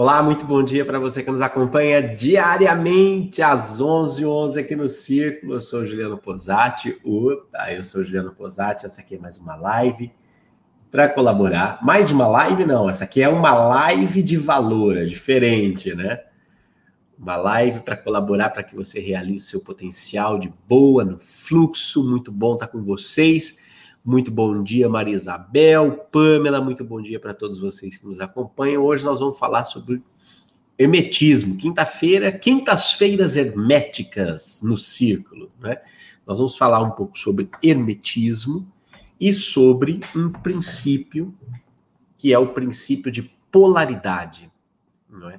Olá, muito bom dia para você que nos acompanha diariamente às 11h11 11 aqui no Círculo. Eu sou Juliano Posati. Opa, eu sou Juliano Posati. Essa aqui é mais uma live para colaborar. Mais uma live, não. Essa aqui é uma live de valor, é diferente, né? Uma live para colaborar para que você realize o seu potencial de boa no fluxo. Muito bom estar com vocês. Muito bom dia, Maria Isabel, Pamela, muito bom dia para todos vocês que nos acompanham. Hoje nós vamos falar sobre hermetismo. Quinta-feira, quintas-feiras herméticas no círculo, né? Nós vamos falar um pouco sobre hermetismo e sobre um princípio que é o princípio de polaridade, não é?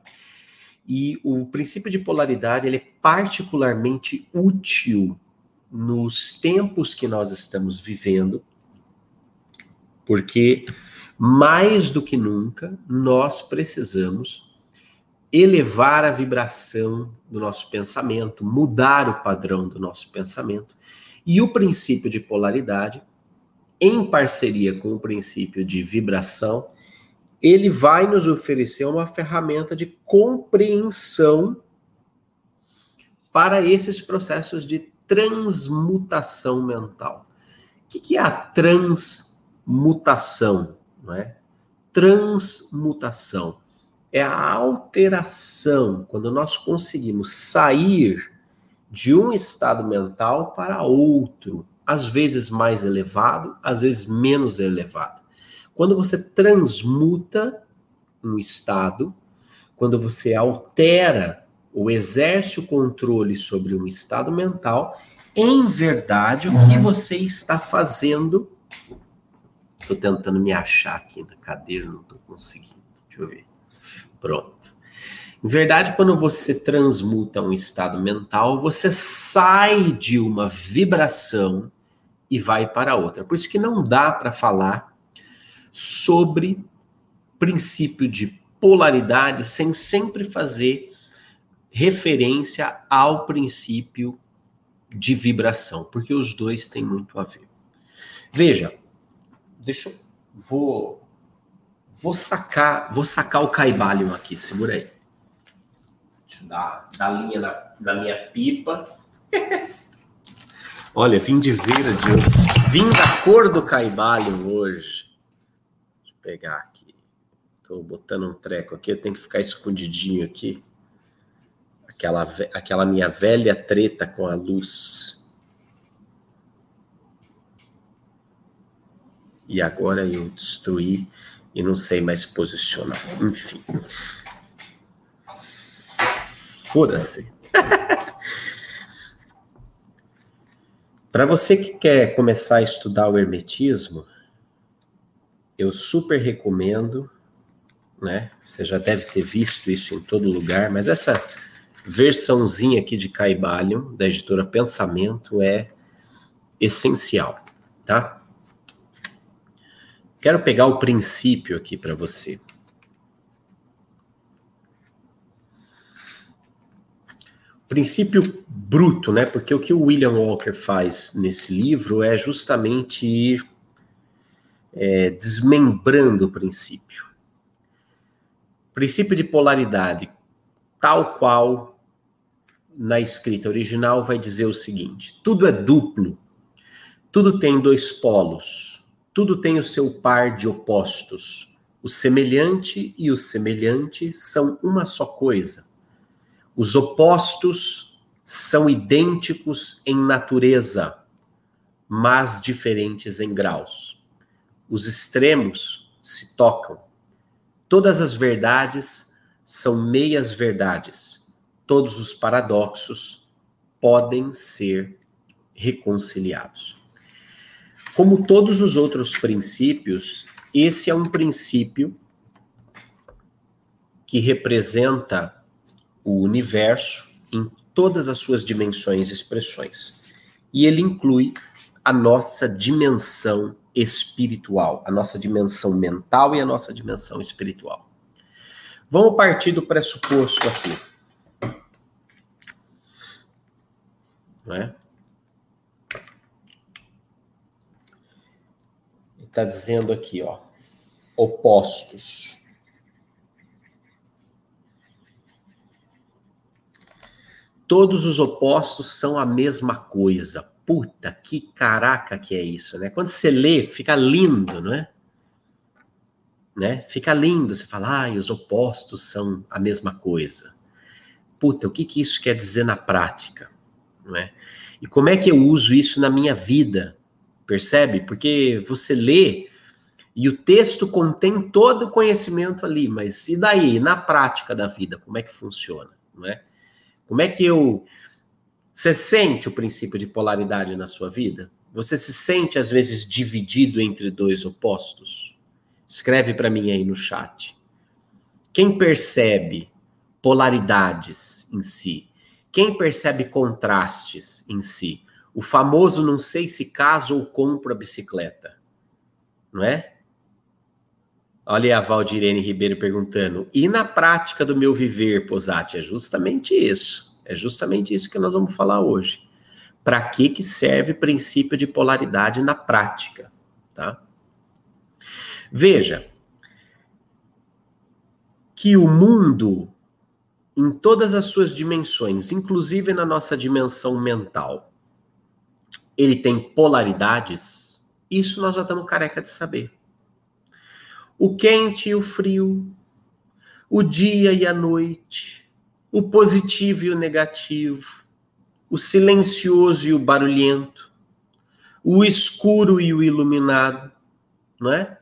E o princípio de polaridade ele é particularmente útil nos tempos que nós estamos vivendo, porque mais do que nunca nós precisamos elevar a vibração do nosso pensamento, mudar o padrão do nosso pensamento. E o princípio de polaridade, em parceria com o princípio de vibração, ele vai nos oferecer uma ferramenta de compreensão para esses processos de transmutação mental. O que é a transmutação? Mutação, não é? Transmutação é a alteração quando nós conseguimos sair de um estado mental para outro, às vezes mais elevado, às vezes menos elevado. Quando você transmuta um estado, quando você altera ou exerce o controle sobre um estado mental, em verdade, o que uhum. você está fazendo Tô tentando me achar aqui na cadeira, não tô conseguindo. Deixa eu ver. Pronto. Em verdade, quando você transmuta um estado mental, você sai de uma vibração e vai para outra. Por isso que não dá para falar sobre princípio de polaridade sem sempre fazer referência ao princípio de vibração, porque os dois têm muito a ver. Veja, Deixa eu. Vou. Vou sacar, vou sacar o Caibalion aqui, segura aí. Deixa eu dar, dar linha na, na minha pipa. Olha, vim de verde. Vim da cor do Caibalion hoje. Deixa eu pegar aqui. Tô botando um treco aqui, eu tenho que ficar escondidinho aqui. Aquela, aquela minha velha treta com a luz. E agora eu destruí e não sei mais posicionar. Enfim. Foda-se. Para você que quer começar a estudar o hermetismo, eu super recomendo, né? Você já deve ter visto isso em todo lugar, mas essa versãozinha aqui de Caibalion, da editora Pensamento, é essencial, tá? Quero pegar o princípio aqui para você. princípio bruto, né? Porque o que o William Walker faz nesse livro é justamente ir é, desmembrando o princípio. Princípio de polaridade, tal qual na escrita original, vai dizer o seguinte: tudo é duplo, tudo tem dois polos tudo tem o seu par de opostos. O semelhante e o semelhante são uma só coisa. Os opostos são idênticos em natureza, mas diferentes em graus. Os extremos se tocam. Todas as verdades são meias verdades. Todos os paradoxos podem ser reconciliados. Como todos os outros princípios, esse é um princípio que representa o universo em todas as suas dimensões e expressões. E ele inclui a nossa dimensão espiritual, a nossa dimensão mental e a nossa dimensão espiritual. Vamos partir do pressuposto aqui. Não é? está dizendo aqui, ó, opostos. Todos os opostos são a mesma coisa. Puta, que caraca que é isso, né? Quando você lê, fica lindo, não é? Né? Fica lindo, você fala, ah, os opostos são a mesma coisa. Puta, o que, que isso quer dizer na prática? Não é? E como é que eu uso isso na minha vida? Percebe? Porque você lê e o texto contém todo o conhecimento ali, mas e daí, na prática da vida, como é que funciona? Não é? Como é que eu. Você sente o princípio de polaridade na sua vida? Você se sente, às vezes, dividido entre dois opostos? Escreve para mim aí no chat. Quem percebe polaridades em si? Quem percebe contrastes em si? O famoso não sei se caso ou compro a bicicleta. Não é? Olha a Valdirene Ribeiro perguntando. E na prática do meu viver, Posati? É justamente isso. É justamente isso que nós vamos falar hoje. Para que, que serve o princípio de polaridade na prática? Tá? Veja que o mundo em todas as suas dimensões, inclusive na nossa dimensão mental, ele tem polaridades, isso nós já estamos careca de saber. O quente e o frio, o dia e a noite, o positivo e o negativo, o silencioso e o barulhento, o escuro e o iluminado, não é?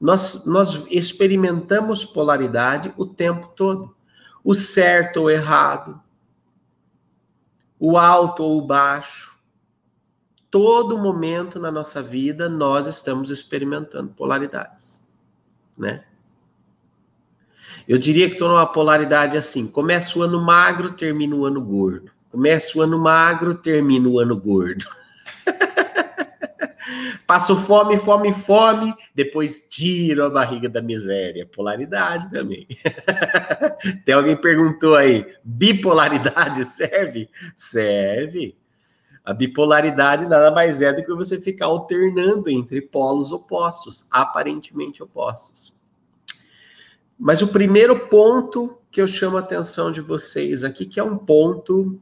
Nós, nós experimentamos polaridade o tempo todo o certo ou errado, o alto ou o baixo. Todo momento na nossa vida nós estamos experimentando polaridades, né? Eu diria que estou numa polaridade assim: começa o ano magro, termina o ano gordo. Começa o ano magro, termina o ano gordo. Passo fome, fome, fome, depois tiro a barriga da miséria. Polaridade também. Tem alguém perguntou aí: bipolaridade serve? Serve. A bipolaridade nada mais é do que você ficar alternando entre polos opostos, aparentemente opostos. Mas o primeiro ponto que eu chamo a atenção de vocês aqui, que é um ponto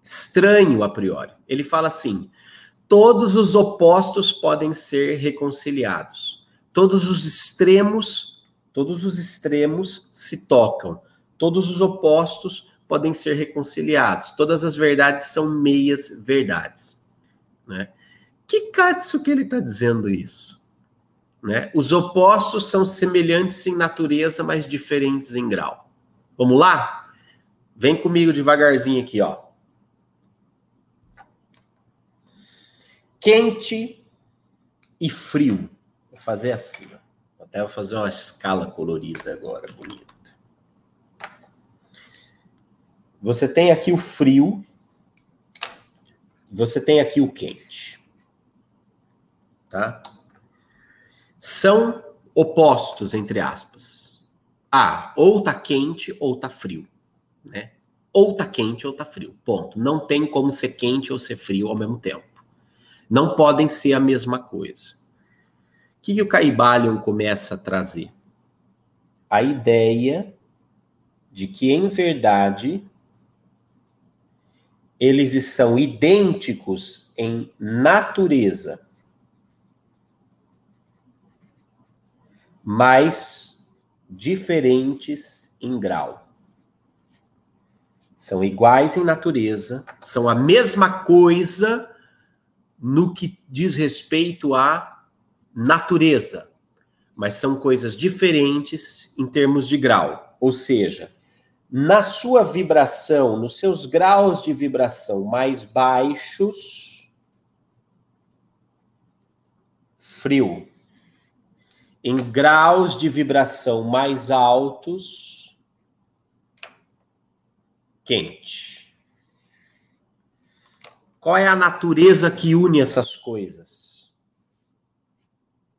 estranho a priori. Ele fala assim: todos os opostos podem ser reconciliados. Todos os extremos, todos os extremos se tocam. Todos os opostos podem ser reconciliados. Todas as verdades são meias verdades. Né? Que catso que ele está dizendo isso? Né? Os opostos são semelhantes em natureza, mas diferentes em grau. Vamos lá? Vem comigo devagarzinho aqui, ó. quente e frio. Vou fazer assim, ó. Até vou fazer uma escala colorida agora, bonita. Você tem aqui o frio, você tem aqui o quente. Tá? São opostos, entre aspas. Ah, ou tá quente ou tá frio, né? Ou tá quente ou tá frio. Ponto. Não tem como ser quente ou ser frio ao mesmo tempo. Não podem ser a mesma coisa. O que, que o Caibalion começa a trazer? A ideia de que, em verdade, eles são idênticos em natureza, mas diferentes em grau. São iguais em natureza, são a mesma coisa no que diz respeito à natureza, mas são coisas diferentes em termos de grau. Ou seja, na sua vibração, nos seus graus de vibração mais baixos, frio. Em graus de vibração mais altos, quente. Qual é a natureza que une essas coisas?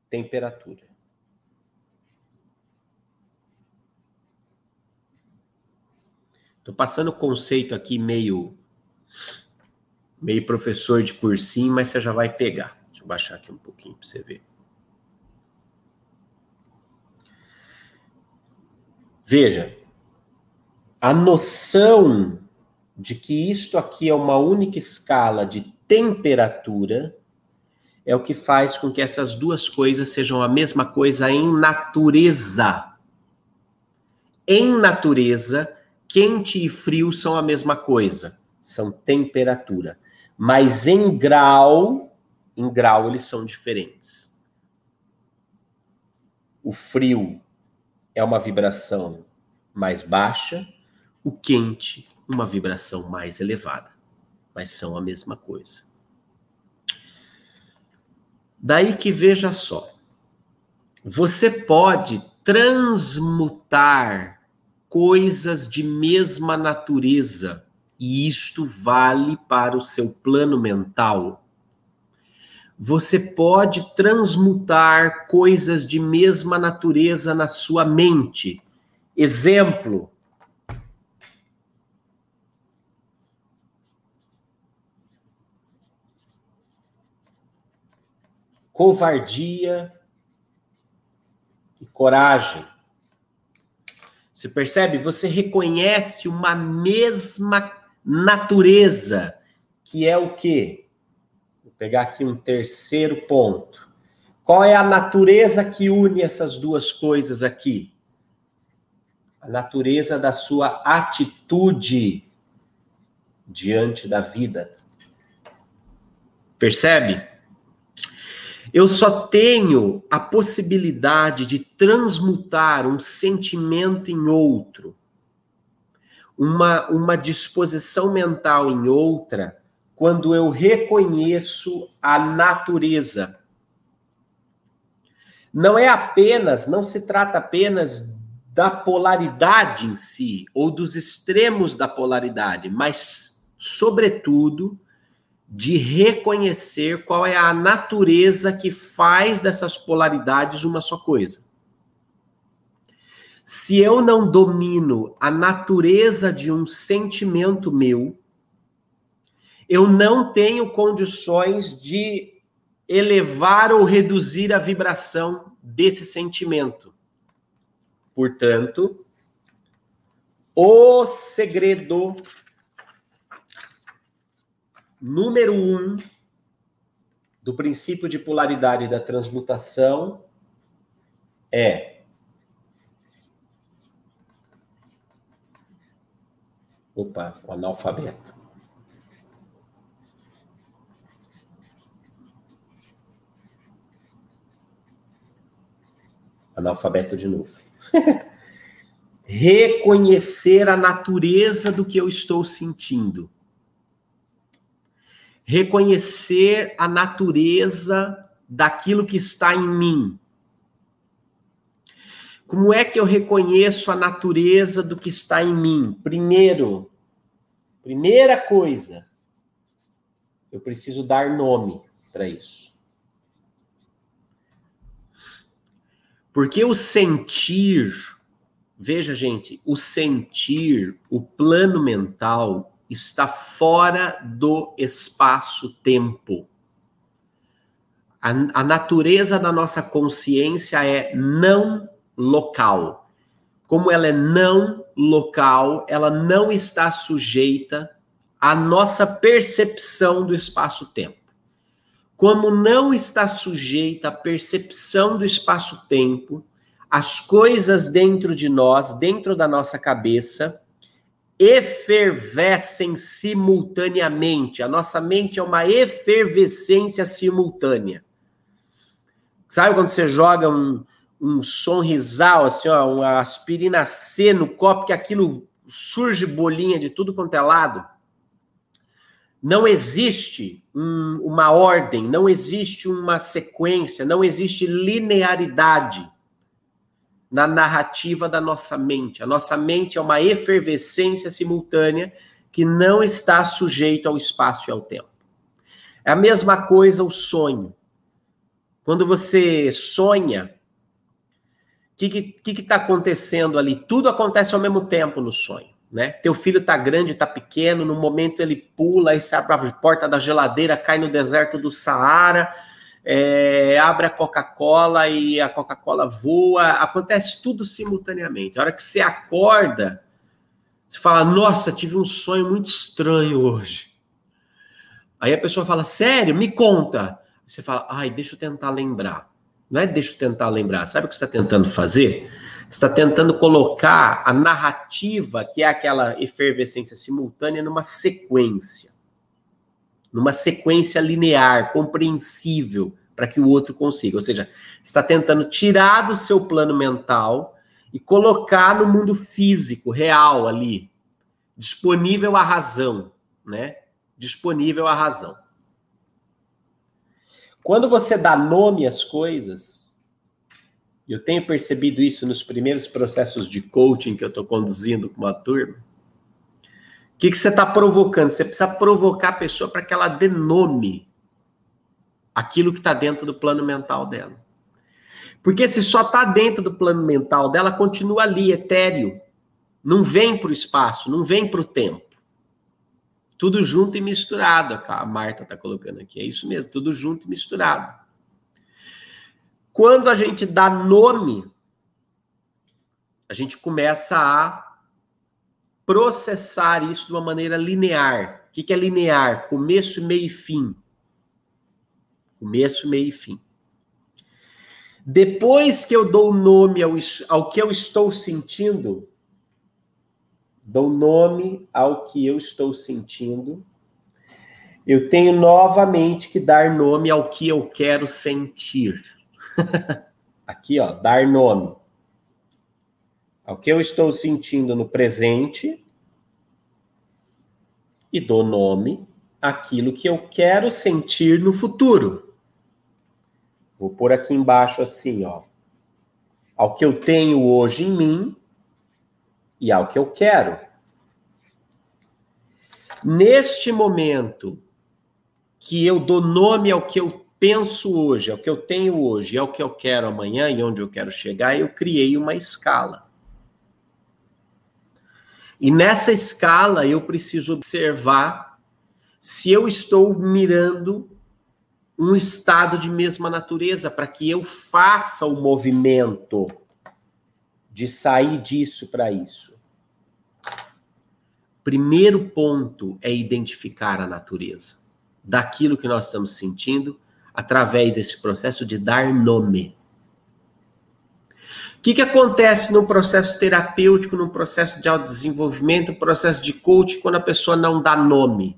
Temperatura. Estou passando conceito aqui meio meio professor de cursinho, mas você já vai pegar. Deixa eu baixar aqui um pouquinho para você ver. Veja, a noção de que isto aqui é uma única escala de temperatura é o que faz com que essas duas coisas sejam a mesma coisa em natureza. Em natureza, quente e frio são a mesma coisa, são temperatura. Mas em grau, em grau eles são diferentes. O frio é uma vibração mais baixa, o quente uma vibração mais elevada, mas são a mesma coisa. Daí que veja só, você pode transmutar coisas de mesma natureza, e isto vale para o seu plano mental. Você pode transmutar coisas de mesma natureza na sua mente. Exemplo, covardia e coragem. Você percebe? Você reconhece uma mesma natureza, que é o quê? Vou pegar aqui um terceiro ponto. Qual é a natureza que une essas duas coisas aqui? A natureza da sua atitude diante da vida. Percebe? Eu só tenho a possibilidade de transmutar um sentimento em outro, uma, uma disposição mental em outra, quando eu reconheço a natureza. Não é apenas, não se trata apenas da polaridade em si, ou dos extremos da polaridade, mas, sobretudo, de reconhecer qual é a natureza que faz dessas polaridades uma só coisa. Se eu não domino a natureza de um sentimento meu, eu não tenho condições de elevar ou reduzir a vibração desse sentimento. Portanto, o segredo número um do princípio de polaridade da transmutação é opa, o analfabeto. Analfabeto de novo. Reconhecer a natureza do que eu estou sentindo reconhecer a natureza daquilo que está em mim. Como é que eu reconheço a natureza do que está em mim? Primeiro, primeira coisa, eu preciso dar nome para isso. Porque o sentir, veja, gente, o sentir, o plano mental, está fora do espaço-tempo. A, a, natureza da nossa consciência é não local. Como ela é não local, ela não está sujeita à nossa percepção do espaço-tempo. Como não está sujeita à percepção do espaço-tempo, as coisas dentro de nós, dentro da nossa cabeça, efervescem simultaneamente. A nossa mente é uma efervescência simultânea. Sabe quando você joga um, um sonrisal, assim, ó, uma aspirina C no copo, que aquilo surge bolinha de tudo quanto é lado? Não existe um, uma ordem, não existe uma sequência, não existe linearidade na narrativa da nossa mente. A nossa mente é uma efervescência simultânea que não está sujeita ao espaço e ao tempo. É a mesma coisa o sonho. Quando você sonha, o que está acontecendo ali? Tudo acontece ao mesmo tempo no sonho. Né? Teu filho está grande, está pequeno, no momento ele pula, aí se abre a porta da geladeira, cai no deserto do Saara, é, abre a Coca-Cola e a Coca-Cola voa, acontece tudo simultaneamente. A hora que você acorda, Você fala, nossa, tive um sonho muito estranho hoje. Aí a pessoa fala, sério, me conta. Você fala, ai, deixa eu tentar lembrar. Não é deixa eu tentar lembrar. Sabe o que você está tentando fazer? Você está tentando colocar a narrativa, que é aquela efervescência simultânea, numa sequência. Numa sequência linear, compreensível, para que o outro consiga. Ou seja, está tentando tirar do seu plano mental e colocar no mundo físico, real ali, disponível à razão, né? Disponível à razão. Quando você dá nome às coisas, eu tenho percebido isso nos primeiros processos de coaching que eu estou conduzindo com uma turma. O que, que você está provocando? Você precisa provocar a pessoa para que ela dê nome aquilo que está dentro do plano mental dela. Porque se só está dentro do plano mental dela, continua ali, etéreo. Não vem para o espaço, não vem para o tempo. Tudo junto e misturado, a Marta está colocando aqui. É isso mesmo, tudo junto e misturado. Quando a gente dá nome, a gente começa a processar isso de uma maneira linear. O que é linear? Começo, meio e fim. Começo, meio e fim. Depois que eu dou nome ao, ao que eu estou sentindo, dou nome ao que eu estou sentindo, eu tenho novamente que dar nome ao que eu quero sentir. Aqui, ó, dar nome ao que eu estou sentindo no presente e dou nome àquilo que eu quero sentir no futuro. Vou pôr aqui embaixo assim, ó. Ao que eu tenho hoje em mim e ao que eu quero. Neste momento que eu dou nome ao que eu penso hoje, ao que eu tenho hoje, ao que eu quero amanhã e onde eu quero chegar, eu criei uma escala. E nessa escala eu preciso observar se eu estou mirando um estado de mesma natureza para que eu faça o movimento de sair disso para isso. Primeiro ponto é identificar a natureza daquilo que nós estamos sentindo através desse processo de dar nome. Que, que acontece no processo terapêutico, no processo de autodesenvolvimento, no processo de coaching, quando a pessoa não dá nome?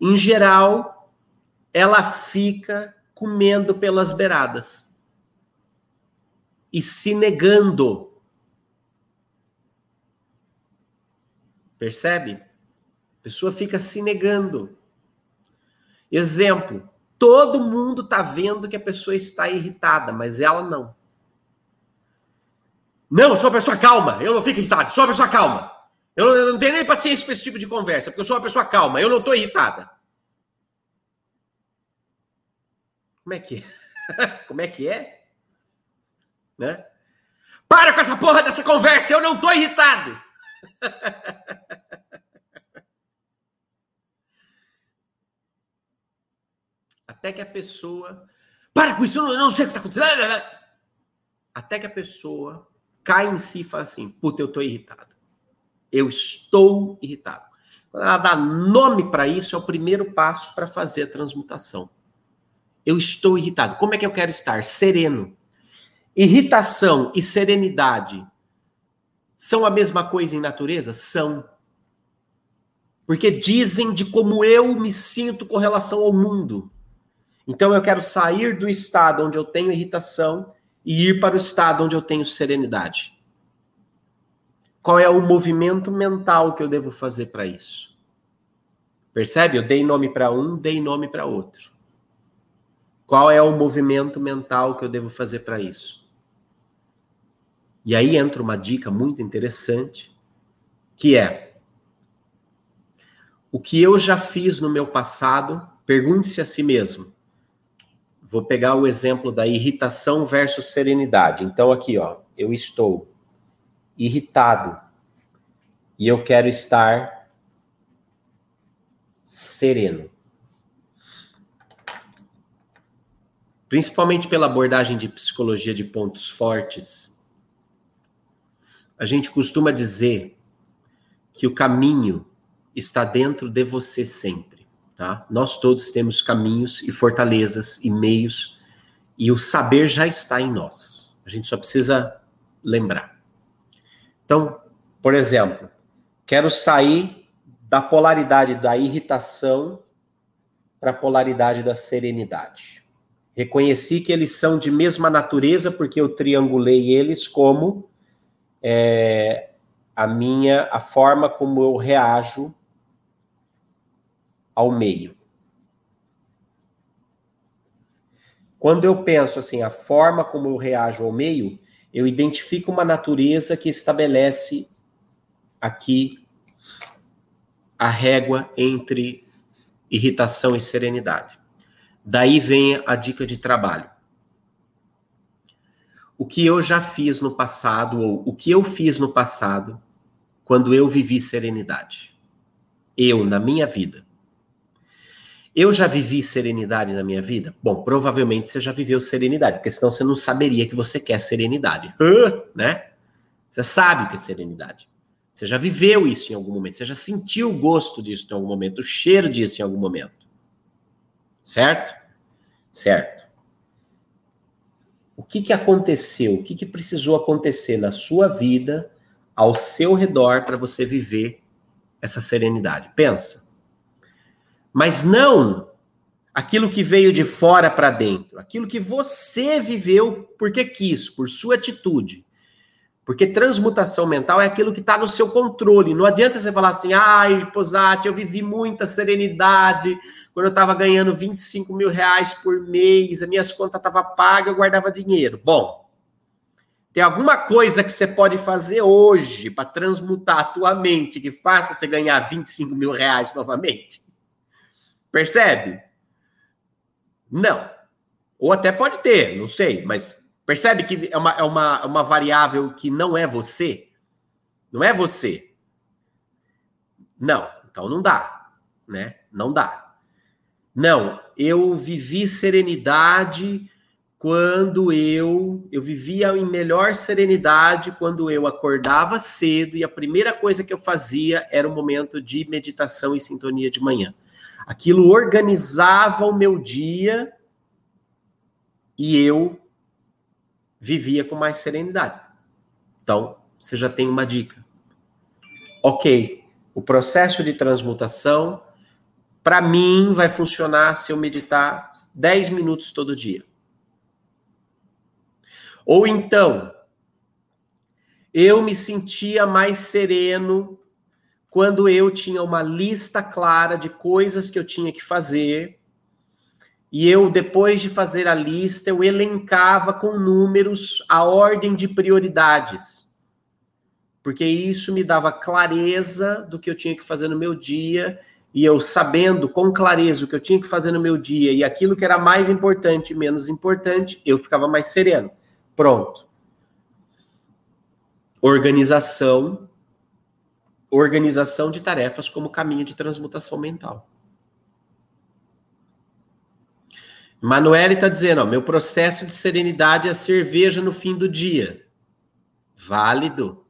Em geral, ela fica comendo pelas beiradas e se negando. Percebe? A pessoa fica se negando. Exemplo: todo mundo está vendo que a pessoa está irritada, mas ela não. Não, eu sou uma pessoa calma, eu não fico irritado, sou uma pessoa calma. Eu não, eu não tenho nem paciência para esse tipo de conversa, porque eu sou uma pessoa calma, eu não estou irritada. Como é que é? Como é que é? Né? Para com essa porra dessa conversa, eu não tô irritado. Até que a pessoa. Para com isso, eu não, eu não sei o que está acontecendo. Até que a pessoa cai em si e fala assim: puta, eu tô irritado. Eu estou irritado. Quando ela dá nome para isso, é o primeiro passo para fazer a transmutação. Eu estou irritado. Como é que eu quero estar? Sereno. Irritação e serenidade são a mesma coisa em natureza? São. Porque dizem de como eu me sinto com relação ao mundo. Então eu quero sair do estado onde eu tenho irritação e ir para o estado onde eu tenho serenidade. Qual é o movimento mental que eu devo fazer para isso? Percebe? Eu dei nome para um, dei nome para outro. Qual é o movimento mental que eu devo fazer para isso? E aí entra uma dica muito interessante, que é o que eu já fiz no meu passado, pergunte-se a si mesmo. Vou pegar o exemplo da irritação versus serenidade. Então aqui, ó, eu estou irritado e eu quero estar sereno. principalmente pela abordagem de psicologia de pontos fortes, a gente costuma dizer que o caminho está dentro de você sempre, tá? Nós todos temos caminhos e fortalezas e meios e o saber já está em nós. A gente só precisa lembrar. Então, por exemplo, quero sair da polaridade da irritação para a polaridade da serenidade. Reconheci que eles são de mesma natureza porque eu triangulei eles como é, a minha a forma como eu reajo ao meio. Quando eu penso assim, a forma como eu reajo ao meio, eu identifico uma natureza que estabelece aqui a régua entre irritação e serenidade. Daí vem a dica de trabalho. O que eu já fiz no passado, ou o que eu fiz no passado, quando eu vivi serenidade. Eu, na minha vida. Eu já vivi serenidade na minha vida? Bom, provavelmente você já viveu serenidade, porque senão você não saberia que você quer serenidade. né? Você sabe o que é serenidade. Você já viveu isso em algum momento, você já sentiu o gosto disso em algum momento, o cheiro disso em algum momento. Certo? Certo. O que, que aconteceu? O que, que precisou acontecer na sua vida, ao seu redor, para você viver essa serenidade? Pensa. Mas não aquilo que veio de fora para dentro, aquilo que você viveu porque quis, por sua atitude. Porque transmutação mental é aquilo que está no seu controle. Não adianta você falar assim, ai, Posati, eu vivi muita serenidade quando eu estava ganhando 25 mil reais por mês, as minhas contas estavam pagas, eu guardava dinheiro. Bom, tem alguma coisa que você pode fazer hoje para transmutar a tua mente que faça você ganhar 25 mil reais novamente? Percebe? Não. Ou até pode ter, não sei, mas Percebe que é uma, é uma, uma variável que não é você? Não é você. Não, então não dá, né? Não dá. Não, eu vivi serenidade quando eu eu vivia em melhor serenidade quando eu acordava cedo e a primeira coisa que eu fazia era um momento de meditação e sintonia de manhã. Aquilo organizava o meu dia e eu vivia com mais serenidade. Então, você já tem uma dica. Ok, o processo de transmutação, para mim, vai funcionar se eu meditar 10 minutos todo dia. Ou então, eu me sentia mais sereno quando eu tinha uma lista clara de coisas que eu tinha que fazer e eu, depois de fazer a lista, eu elencava com números a ordem de prioridades. Porque isso me dava clareza do que eu tinha que fazer no meu dia, e eu sabendo com clareza o que eu tinha que fazer no meu dia e aquilo que era mais importante menos importante, eu ficava mais sereno. Pronto. Organização. Organização de tarefas como caminho de transmutação mental. Manuele está dizendo, ó, meu processo de serenidade é cerveja no fim do dia. Válido.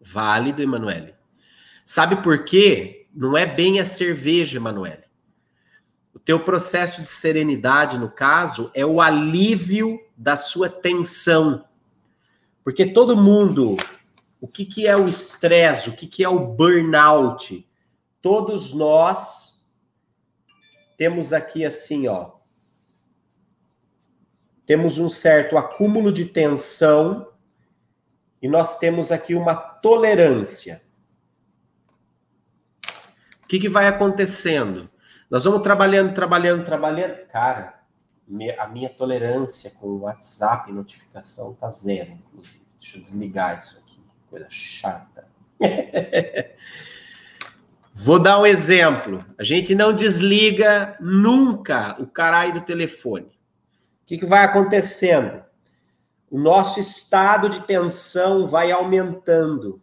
Válido, Emanuele. Sabe por quê? Não é bem a cerveja, Emanuele. O teu processo de serenidade, no caso, é o alívio da sua tensão. Porque todo mundo, o que, que é o estresse, o que, que é o burnout? Todos nós temos aqui assim, ó, temos um certo acúmulo de tensão e nós temos aqui uma tolerância. O que, que vai acontecendo? Nós vamos trabalhando, trabalhando, trabalhando. Cara, a minha tolerância com o WhatsApp e notificação tá zero, inclusive. Deixa eu desligar isso aqui. Coisa chata. Vou dar um exemplo. A gente não desliga nunca o caralho do telefone que, que vai acontecendo? O nosso estado de tensão vai aumentando.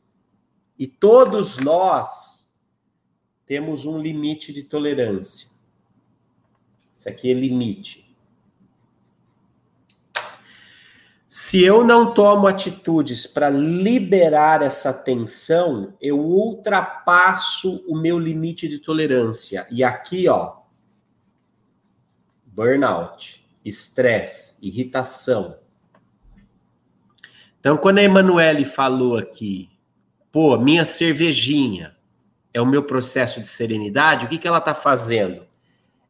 E todos nós temos um limite de tolerância. Isso aqui é limite. Se eu não tomo atitudes para liberar essa tensão, eu ultrapasso o meu limite de tolerância. E aqui, ó, burnout, estresse, irritação. Então, quando a Emanuele falou aqui, pô, minha cervejinha é o meu processo de serenidade, o que, que ela está fazendo?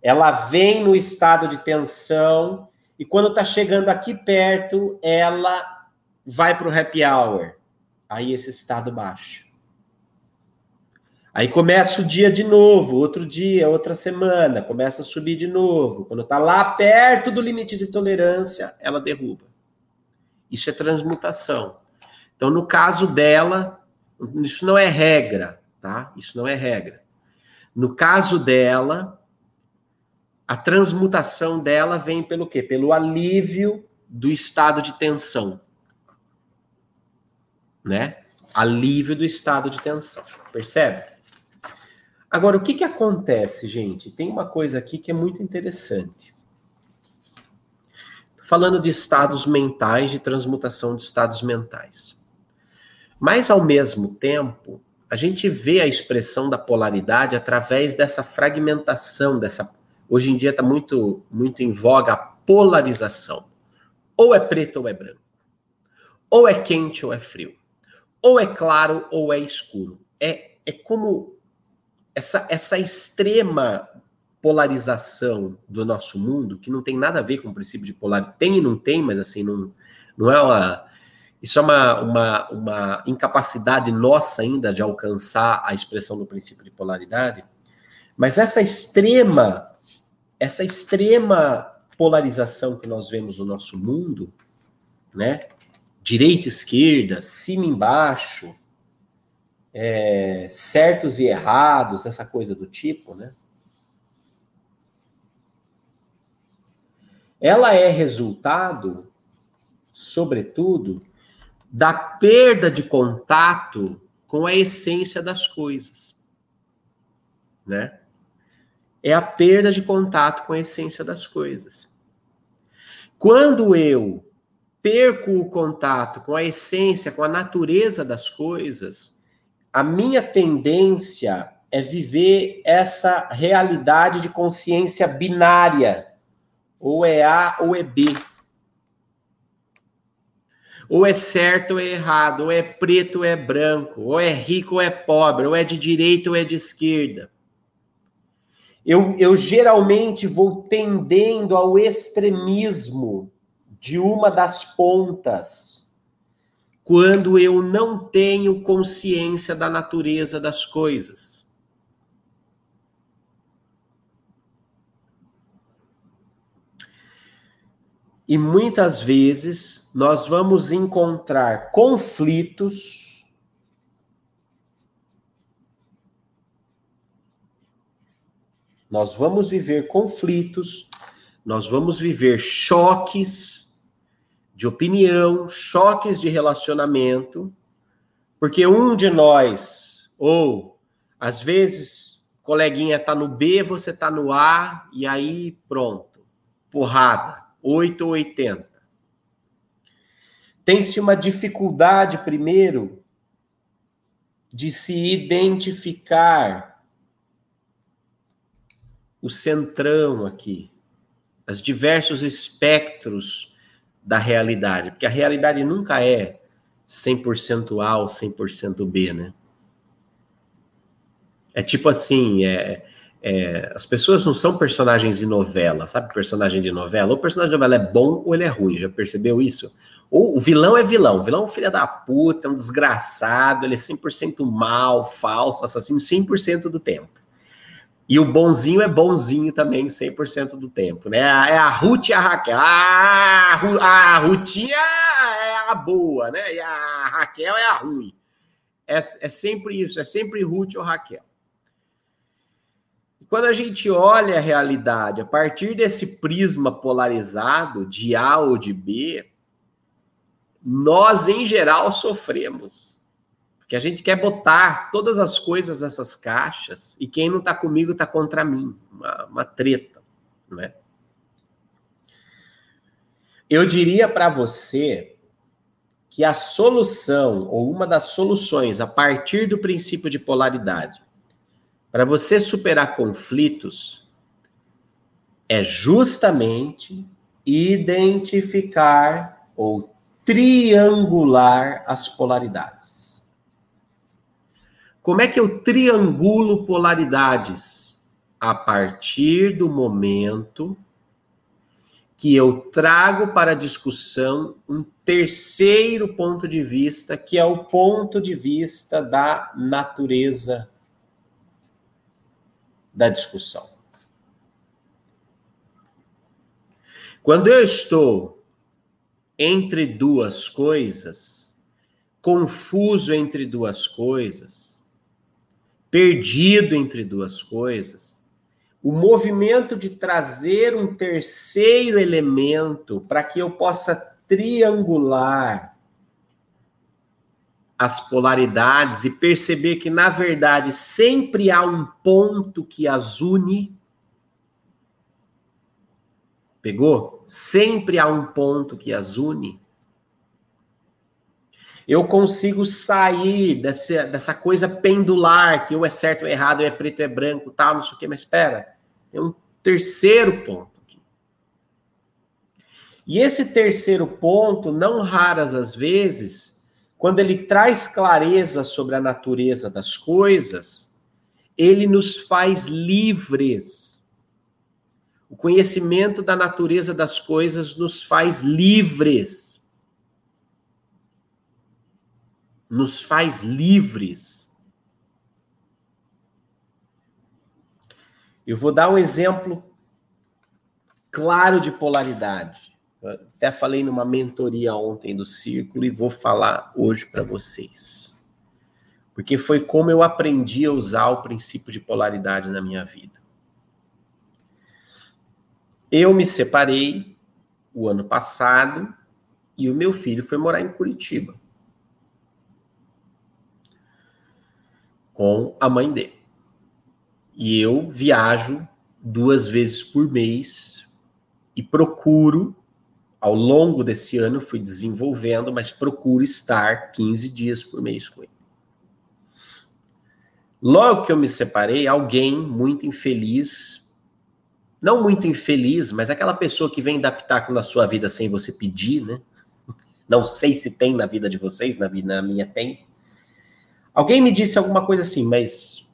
Ela vem no estado de tensão e quando está chegando aqui perto, ela vai para o happy hour. Aí esse estado baixo. Aí começa o dia de novo, outro dia, outra semana, começa a subir de novo. Quando está lá perto do limite de tolerância, ela derruba. Isso é transmutação. Então, no caso dela, isso não é regra, tá? Isso não é regra. No caso dela, a transmutação dela vem pelo quê? Pelo alívio do estado de tensão. Né? Alívio do estado de tensão. Percebe? Agora, o que, que acontece, gente? Tem uma coisa aqui que é muito interessante. Tô falando de estados mentais, de transmutação de estados mentais. Mas, ao mesmo tempo, a gente vê a expressão da polaridade através dessa fragmentação, dessa Hoje em dia está muito, muito em voga a polarização. Ou é preto ou é branco. Ou é quente ou é frio. Ou é claro ou é escuro. É, é como essa, essa extrema polarização do nosso mundo, que não tem nada a ver com o princípio de polaridade. Tem e não tem, mas assim, não, não é uma. Isso é uma, uma, uma incapacidade nossa ainda de alcançar a expressão do princípio de polaridade. Mas essa extrema essa extrema polarização que nós vemos no nosso mundo, né? Direita, esquerda, cima, embaixo, é, certos e errados, essa coisa do tipo, né? Ela é resultado, sobretudo, da perda de contato com a essência das coisas, né? É a perda de contato com a essência das coisas. Quando eu perco o contato com a essência, com a natureza das coisas, a minha tendência é viver essa realidade de consciência binária. Ou é A ou é B. Ou é certo ou é errado, ou é preto ou é branco, ou é rico ou é pobre, ou é de direita ou é de esquerda eu, eu geralmente vou tendendo ao extremismo de uma das pontas quando eu não tenho consciência da natureza das coisas. E muitas vezes nós vamos encontrar conflitos Nós vamos viver conflitos, nós vamos viver choques de opinião, choques de relacionamento, porque um de nós, ou às vezes, coleguinha tá no B, você tá no A, e aí pronto, porrada, 8 ou 80. Tem-se uma dificuldade, primeiro, de se identificar o centrão aqui, os diversos espectros da realidade, porque a realidade nunca é 100% A ou 100% B, né? É tipo assim, é, é, as pessoas não são personagens de novela, sabe? Personagem de novela. Ou o personagem de novela é bom ou ele é ruim, já percebeu isso? Ou o vilão é vilão, o vilão é um filho da puta, é um desgraçado, ele é 100% mal, falso, assassino 100% do tempo. E o bonzinho é bonzinho também 100% do tempo, né? É a Ruth e a Raquel. Ah, a Rutinha é a boa, né? E a Raquel é a ruim. É, é sempre isso, é sempre Ruth ou Raquel. E quando a gente olha a realidade a partir desse prisma polarizado de A ou de B, nós, em geral, sofremos que a gente quer botar todas as coisas nessas caixas e quem não está comigo está contra mim. Uma, uma treta, né? Eu diria para você que a solução, ou uma das soluções, a partir do princípio de polaridade, para você superar conflitos, é justamente identificar ou triangular as polaridades. Como é que eu triangulo polaridades? A partir do momento que eu trago para discussão um terceiro ponto de vista, que é o ponto de vista da natureza da discussão. Quando eu estou entre duas coisas, confuso entre duas coisas, perdido entre duas coisas, o movimento de trazer um terceiro elemento para que eu possa triangular as polaridades e perceber que, na verdade, sempre há um ponto que as une. Pegou? Sempre há um ponto que as une. Eu consigo sair dessa, dessa coisa pendular, que ou é certo ou é errado, ou é preto ou é branco, tal, não sei o quê, mas espera. Tem um terceiro ponto aqui. E esse terceiro ponto, não raras as vezes, quando ele traz clareza sobre a natureza das coisas, ele nos faz livres. O conhecimento da natureza das coisas nos faz livres. Nos faz livres. Eu vou dar um exemplo claro de polaridade. Eu até falei numa mentoria ontem do Círculo e vou falar hoje para vocês. Porque foi como eu aprendi a usar o princípio de polaridade na minha vida. Eu me separei o ano passado e o meu filho foi morar em Curitiba com a mãe dele. E eu viajo duas vezes por mês e procuro, ao longo desse ano, fui desenvolvendo, mas procuro estar 15 dias por mês com ele. Logo que eu me separei, alguém muito infeliz, não muito infeliz, mas aquela pessoa que vem dar pitaco na sua vida sem você pedir, né? Não sei se tem na vida de vocês, na, na minha tem. Alguém me disse alguma coisa assim, mas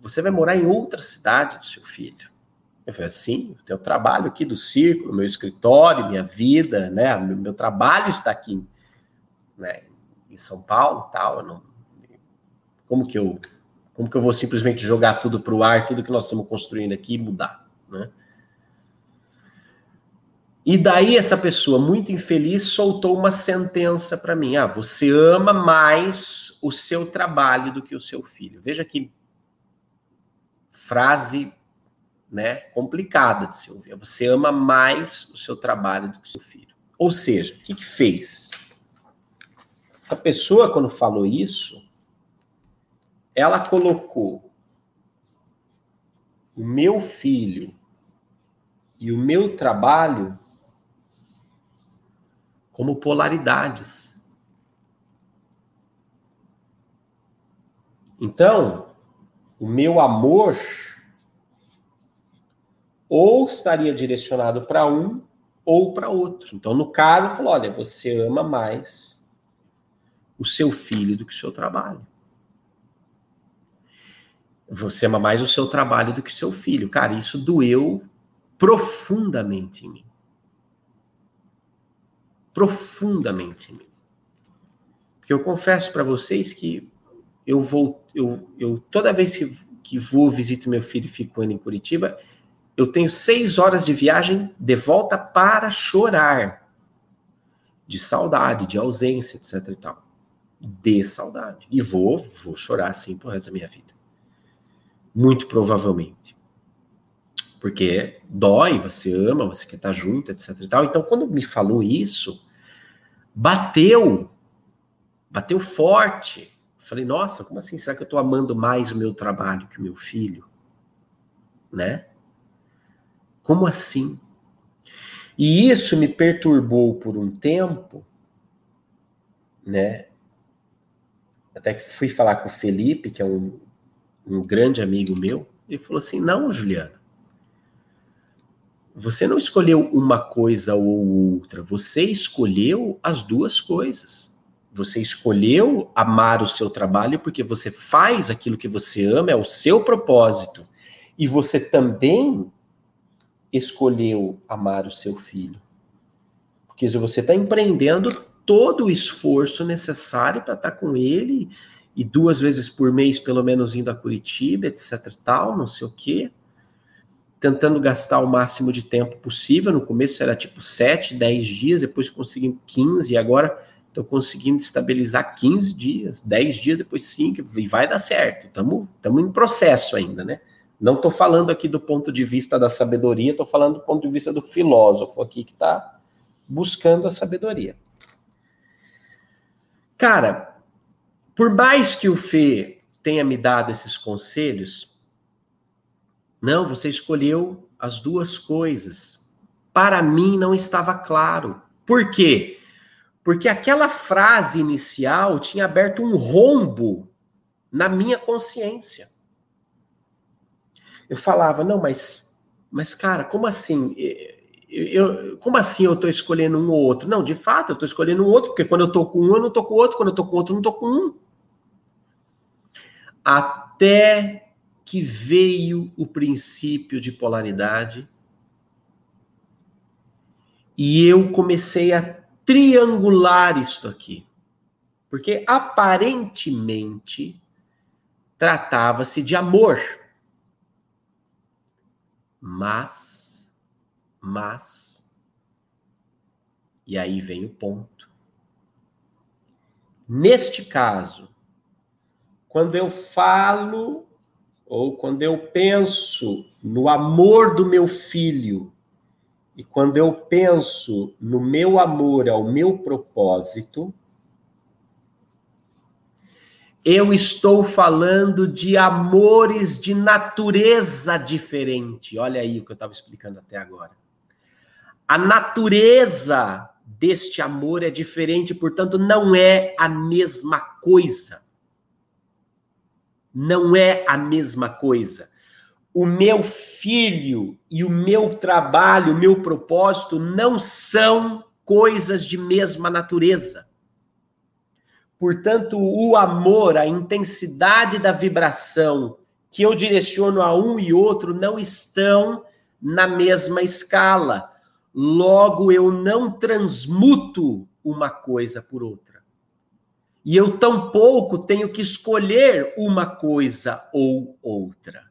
você vai morar em outra cidade do seu filho. Eu falei assim, eu tenho trabalho aqui do círculo, meu escritório, minha vida, né? Meu, trabalho está aqui, né? Em São Paulo, tal. Não, como que eu, como que eu vou simplesmente jogar tudo para o ar, tudo que nós estamos construindo aqui e mudar, né? E daí essa pessoa muito infeliz soltou uma sentença para mim: ah, você ama mais o seu trabalho do que o seu filho. Veja que frase né, complicada de se ouvir. Você ama mais o seu trabalho do que o seu filho. Ou seja, o que, que fez? Essa pessoa, quando falou isso, ela colocou o meu filho e o meu trabalho como polaridades. Então, o meu amor ou estaria direcionado para um ou para outro. Então, no caso, falou: olha, você ama mais o seu filho do que o seu trabalho. Você ama mais o seu trabalho do que o seu filho. Cara, isso doeu profundamente em mim. Profundamente em mim. Porque eu confesso para vocês que eu vou, eu, eu toda vez que, que vou visito meu filho e fico em Curitiba, eu tenho seis horas de viagem de volta para chorar de saudade, de ausência, etc e tal, de saudade. E vou, vou chorar assim pro resto da minha vida, muito provavelmente, porque dói, você ama, você quer estar junto, etc e tal. Então, quando me falou isso, bateu, bateu forte Falei, nossa, como assim? Será que eu estou amando mais o meu trabalho que o meu filho? Né? Como assim? E isso me perturbou por um tempo, né? Até que fui falar com o Felipe, que é um, um grande amigo meu, e falou assim: não, Juliana, você não escolheu uma coisa ou outra, você escolheu as duas coisas. Você escolheu amar o seu trabalho porque você faz aquilo que você ama, é o seu propósito. E você também escolheu amar o seu filho. Porque você está empreendendo todo o esforço necessário para estar tá com ele e duas vezes por mês, pelo menos, indo a Curitiba, etc. tal, não sei o quê tentando gastar o máximo de tempo possível. No começo era tipo 7, 10 dias, depois consegui 15, e agora estou conseguindo estabilizar 15 dias, 10 dias, depois 5, e vai dar certo. Estamos em processo ainda, né? Não estou falando aqui do ponto de vista da sabedoria, estou falando do ponto de vista do filósofo aqui que está buscando a sabedoria. Cara, por mais que o Fê tenha me dado esses conselhos, não, você escolheu as duas coisas. Para mim não estava claro. Por quê? Porque aquela frase inicial tinha aberto um rombo na minha consciência. Eu falava, não, mas, mas cara, como assim? Eu, como assim eu estou escolhendo um ou outro? Não, de fato, eu estou escolhendo um outro, porque quando eu estou com um, eu não estou com outro, quando eu estou com outro, eu não estou com um. Até que veio o princípio de polaridade e eu comecei a triangular isto aqui. Porque aparentemente tratava-se de amor. Mas, mas, e aí vem o ponto. Neste caso, quando eu falo ou quando eu penso no amor do meu filho, e quando eu penso no meu amor ao meu propósito, eu estou falando de amores de natureza diferente. Olha aí o que eu estava explicando até agora. A natureza deste amor é diferente, portanto, não é a mesma coisa não é a mesma coisa. O meu filho e o meu trabalho, o meu propósito não são coisas de mesma natureza. Portanto, o amor, a intensidade da vibração que eu direciono a um e outro não estão na mesma escala. Logo, eu não transmuto uma coisa por outra. E eu tampouco tenho que escolher uma coisa ou outra.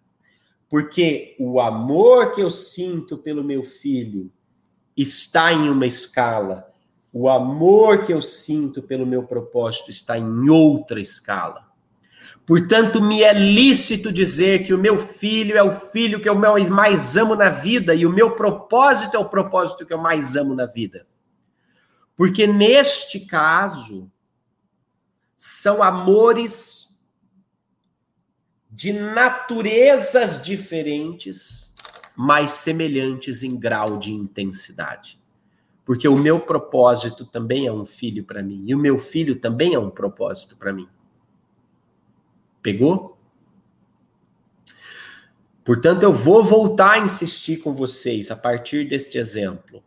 Porque o amor que eu sinto pelo meu filho está em uma escala, o amor que eu sinto pelo meu propósito está em outra escala. Portanto, me é lícito dizer que o meu filho é o filho que eu mais amo na vida e o meu propósito é o propósito que eu mais amo na vida. Porque neste caso, são amores de naturezas diferentes, mas semelhantes em grau de intensidade. Porque o meu propósito também é um filho para mim, e o meu filho também é um propósito para mim. Pegou? Portanto, eu vou voltar a insistir com vocês a partir deste exemplo.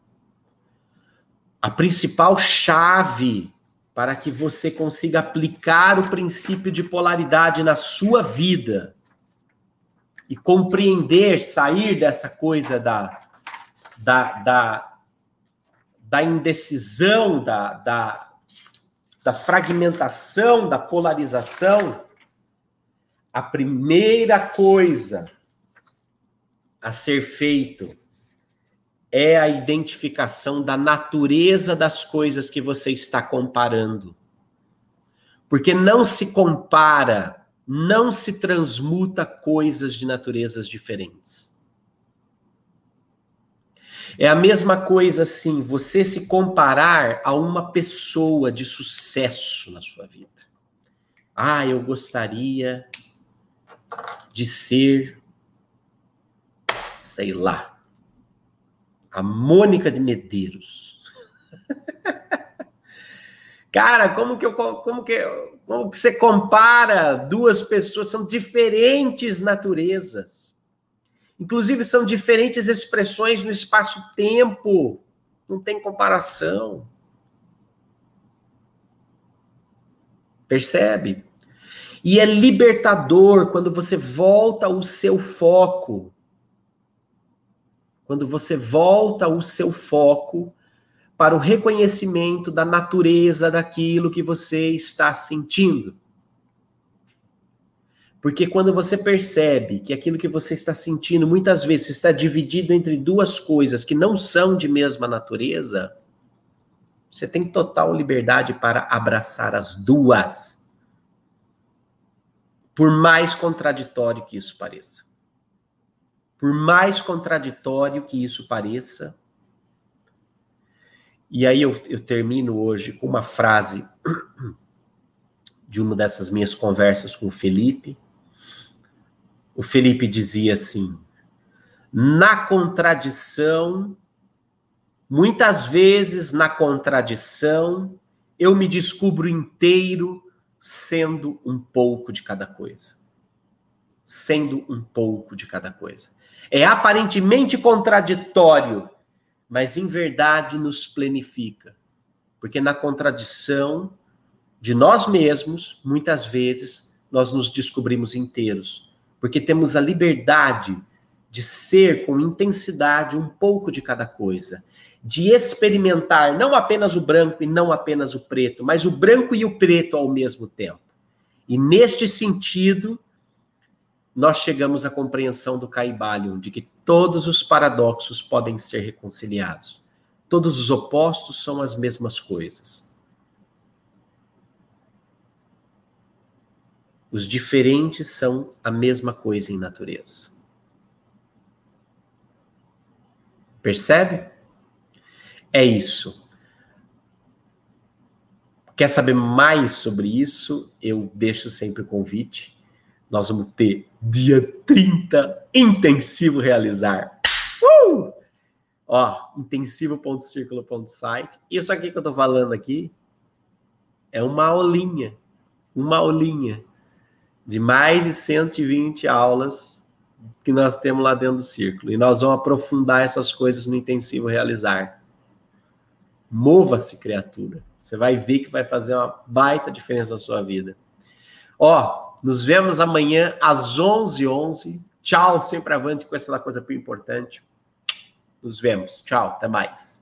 A principal chave para que você consiga aplicar o princípio de polaridade na sua vida e compreender, sair dessa coisa da, da, da, da indecisão, da, da, da fragmentação, da polarização, a primeira coisa a ser feito é a identificação da natureza das coisas que você está comparando. Porque não se compara, não se transmuta coisas de naturezas diferentes. É a mesma coisa assim, você se comparar a uma pessoa de sucesso na sua vida. Ah, eu gostaria de ser, sei lá, a Mônica de Medeiros. Cara, como que, eu, como, que, como que você compara duas pessoas? São diferentes naturezas. Inclusive, são diferentes expressões no espaço-tempo. Não tem comparação. Percebe? E é libertador quando você volta o seu foco. Quando você volta o seu foco para o reconhecimento da natureza daquilo que você está sentindo. Porque quando você percebe que aquilo que você está sentindo muitas vezes está dividido entre duas coisas que não são de mesma natureza, você tem total liberdade para abraçar as duas. Por mais contraditório que isso pareça. Por mais contraditório que isso pareça, e aí eu, eu termino hoje com uma frase de uma dessas minhas conversas com o Felipe. O Felipe dizia assim: na contradição, muitas vezes na contradição, eu me descubro inteiro sendo um pouco de cada coisa. Sendo um pouco de cada coisa. É aparentemente contraditório mas em verdade nos plenifica. Porque na contradição de nós mesmos, muitas vezes nós nos descobrimos inteiros, porque temos a liberdade de ser com intensidade um pouco de cada coisa, de experimentar não apenas o branco e não apenas o preto, mas o branco e o preto ao mesmo tempo. E neste sentido, nós chegamos à compreensão do Caibalion, de que todos os paradoxos podem ser reconciliados. Todos os opostos são as mesmas coisas. Os diferentes são a mesma coisa em natureza. Percebe? É isso. Quer saber mais sobre isso? Eu deixo sempre o convite nós vamos ter dia 30 intensivo realizar. Uh! Ó, intensivo.círculo.site. Isso aqui que eu tô falando aqui é uma aulinha, uma aulinha de mais de 120 aulas que nós temos lá dentro do círculo. E nós vamos aprofundar essas coisas no intensivo realizar. Mova-se, criatura. Você vai ver que vai fazer uma baita diferença na sua vida. Ó, nos vemos amanhã às 11h11. 11. Tchau, sempre avante com essa coisa bem importante. Nos vemos. Tchau, até mais.